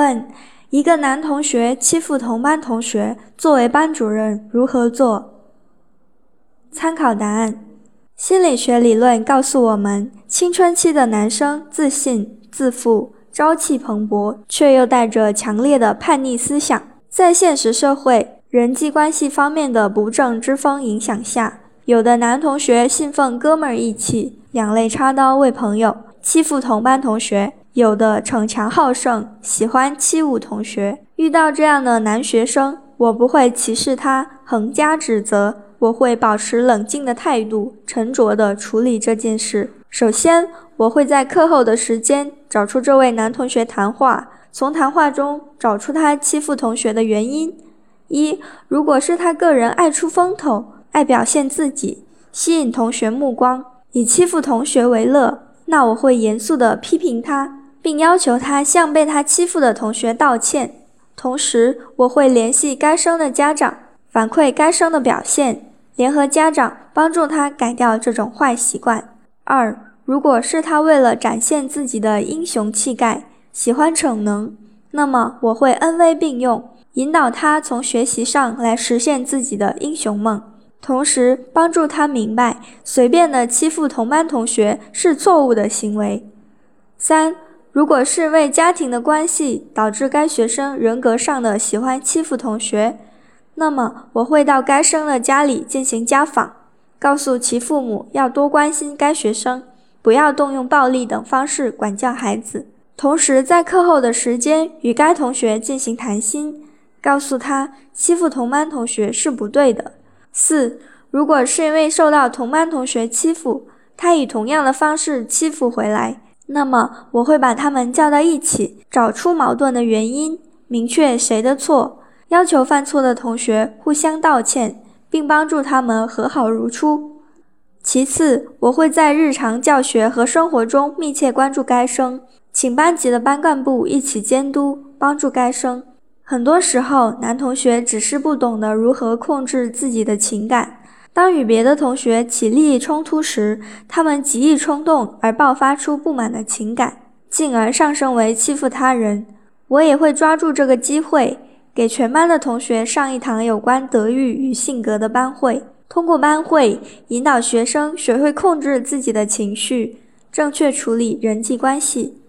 问：一个男同学欺负同班同学，作为班主任如何做？参考答案：心理学理论告诉我们，青春期的男生自信、自负、朝气蓬勃，却又带着强烈的叛逆思想。在现实社会人际关系方面的不正之风影响下，有的男同学信奉哥们儿义气，两肋插刀为朋友，欺负同班同学。有的逞强好胜，喜欢欺侮同学。遇到这样的男学生，我不会歧视他，横加指责，我会保持冷静的态度，沉着地处理这件事。首先，我会在课后的时间找出这位男同学谈话，从谈话中找出他欺负同学的原因。一，如果是他个人爱出风头，爱表现自己，吸引同学目光，以欺负同学为乐，那我会严肃地批评他。并要求他向被他欺负的同学道歉，同时我会联系该生的家长，反馈该生的表现，联合家长帮助他改掉这种坏习惯。二，如果是他为了展现自己的英雄气概，喜欢逞能，那么我会恩威并用，引导他从学习上来实现自己的英雄梦，同时帮助他明白随便的欺负同班同学是错误的行为。三。如果是为家庭的关系导致该学生人格上的喜欢欺负同学，那么我会到该生的家里进行家访，告诉其父母要多关心该学生，不要动用暴力等方式管教孩子。同时，在课后的时间与该同学进行谈心，告诉他欺负同班同学是不对的。四，如果是因为受到同班同学欺负，他以同样的方式欺负回来。那么我会把他们叫到一起，找出矛盾的原因，明确谁的错，要求犯错的同学互相道歉，并帮助他们和好如初。其次，我会在日常教学和生活中密切关注该生，请班级的班干部一起监督，帮助该生。很多时候，男同学只是不懂得如何控制自己的情感。当与别的同学起利益冲突时，他们极易冲动而爆发出不满的情感，进而上升为欺负他人。我也会抓住这个机会，给全班的同学上一堂有关德育与性格的班会，通过班会引导学生学会控制自己的情绪，正确处理人际关系。